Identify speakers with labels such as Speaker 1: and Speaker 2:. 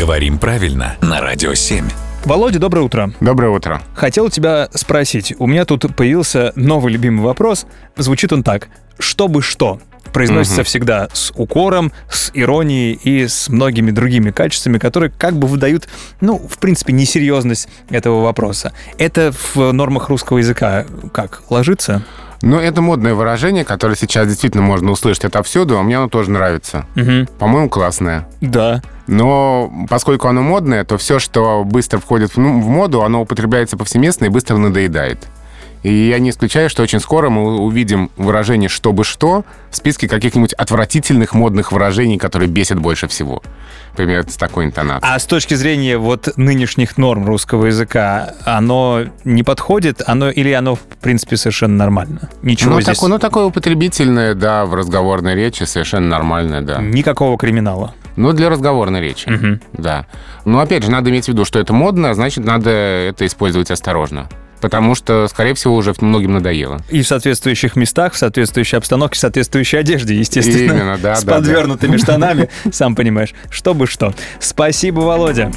Speaker 1: Говорим правильно на Радио 7.
Speaker 2: Володя, доброе утро.
Speaker 3: Доброе утро.
Speaker 2: Хотел тебя спросить. У меня тут появился новый любимый вопрос. Звучит он так. Чтобы что? Произносится
Speaker 3: Мгм.
Speaker 2: всегда с укором, с иронией и с многими другими качествами, которые как бы выдают, ну, в принципе, несерьезность этого вопроса. Это в нормах русского языка как? Ложится?
Speaker 3: Ну, это модное выражение, которое сейчас действительно можно услышать отовсюду, а мне оно тоже нравится.
Speaker 2: Угу.
Speaker 3: По-моему, классное.
Speaker 2: Да.
Speaker 3: Но поскольку оно модное, то все, что быстро входит в, ну, в моду, оно употребляется повсеместно и быстро надоедает. И я не исключаю, что очень скоро мы увидим выражение «чтобы что» в списке каких-нибудь отвратительных модных выражений, которые бесят больше всего. Например, с такой интонацией.
Speaker 2: А с точки зрения вот нынешних норм русского языка, оно не подходит, оно или оно в принципе совершенно нормально? Ничего
Speaker 3: ну,
Speaker 2: здесь,
Speaker 3: такое, ну, такое употребительное, да, в разговорной речи совершенно нормальное, да.
Speaker 2: никакого криминала.
Speaker 3: Ну, для разговорной речи,
Speaker 2: Мгм.
Speaker 3: да. Но, опять же, надо иметь в виду, что это модно, а значит, надо это использовать осторожно. Потому что, скорее всего, уже многим надоело.
Speaker 2: И в соответствующих местах, в соответствующей обстановке, в соответствующей одежде, естественно.
Speaker 3: Именно, да,
Speaker 2: С
Speaker 3: да, да.
Speaker 2: подвернутыми штанами, сам понимаешь. Чтобы что. Спасибо, Володя.